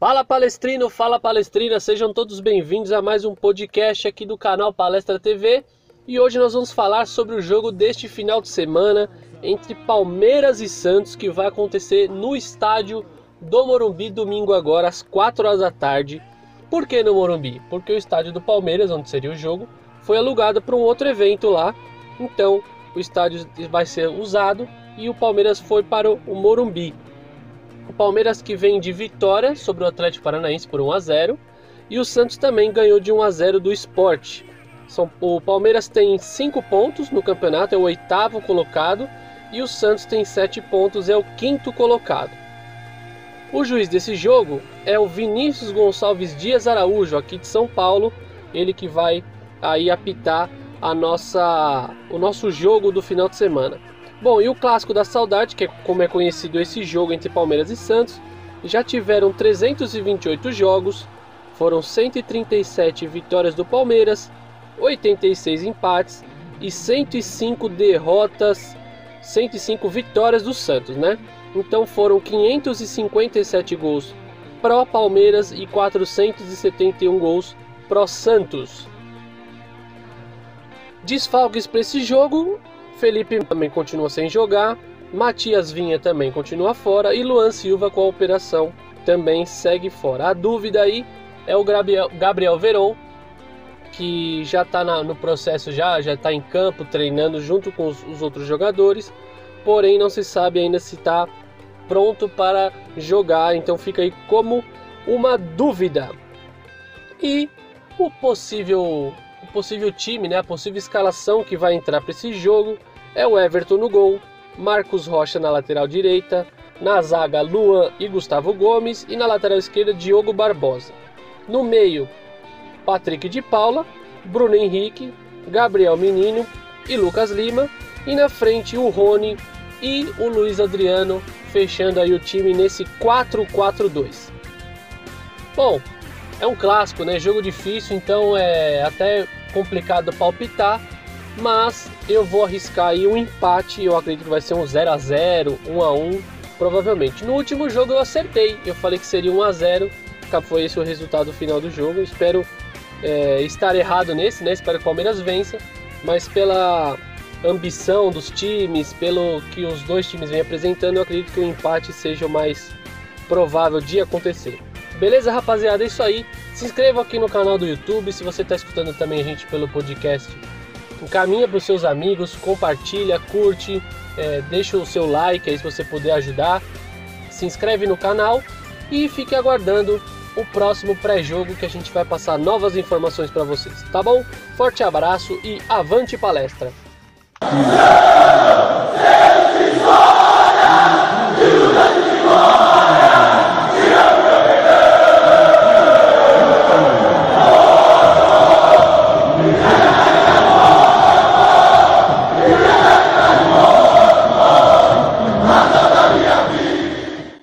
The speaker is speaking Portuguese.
Fala palestrino, fala palestrina, sejam todos bem-vindos a mais um podcast aqui do canal Palestra TV. E hoje nós vamos falar sobre o jogo deste final de semana entre Palmeiras e Santos que vai acontecer no estádio do Morumbi domingo agora às 4 horas da tarde. Por que no Morumbi? Porque o estádio do Palmeiras, onde seria o jogo, foi alugado para um outro evento lá. Então, o estádio vai ser usado e o Palmeiras foi para o Morumbi. O Palmeiras que vem de vitória sobre o Atlético Paranaense por 1 a 0 e o Santos também ganhou de 1 a 0 do Sport. o Palmeiras tem 5 pontos no campeonato, é o oitavo colocado, e o Santos tem 7 pontos, é o quinto colocado. O juiz desse jogo é o Vinícius Gonçalves Dias Araújo, aqui de São Paulo, ele que vai aí apitar a nossa, o nosso jogo do final de semana. Bom, e o clássico da saudade, que é como é conhecido esse jogo entre Palmeiras e Santos, já tiveram 328 jogos, foram 137 vitórias do Palmeiras, 86 empates e 105 derrotas, 105 vitórias do Santos, né? Então foram 557 gols pró Palmeiras e 471 gols pró Santos. Desfalques para esse jogo, Felipe também continua sem jogar, Matias Vinha também continua fora e Luan Silva com a operação também segue fora. A dúvida aí é o Gabriel, Veron, que já está no processo, já já está em campo treinando junto com os, os outros jogadores, porém não se sabe ainda se está pronto para jogar, então fica aí como uma dúvida. E o possível possível time, né, a possível escalação que vai entrar para esse jogo é o Everton no gol, Marcos Rocha na lateral direita, na zaga Luan e Gustavo Gomes e na lateral esquerda Diogo Barbosa. No meio, Patrick de Paula, Bruno Henrique, Gabriel Menino e Lucas Lima e na frente o Rony e o Luiz Adriano fechando aí o time nesse 4-4-2. Bom, é um clássico, né? Jogo difícil, então é até complicado palpitar, mas eu vou arriscar aí um empate, eu acredito que vai ser um 0 a 0, 1 a 1, provavelmente. No último jogo eu acertei, eu falei que seria 1 a 0, foi esse o resultado final do jogo. espero é, estar errado nesse, né? Espero que o Palmeiras vença, mas pela ambição dos times, pelo que os dois times vêm apresentando, eu acredito que o empate seja o mais provável de acontecer. Beleza, rapaziada? É isso aí. Se inscreva aqui no canal do YouTube. Se você está escutando também a gente pelo podcast, encaminha para os seus amigos, compartilha, curte, é, deixa o seu like aí se você puder ajudar. Se inscreve no canal e fique aguardando o próximo pré-jogo que a gente vai passar novas informações para vocês, tá bom? Forte abraço e avante palestra!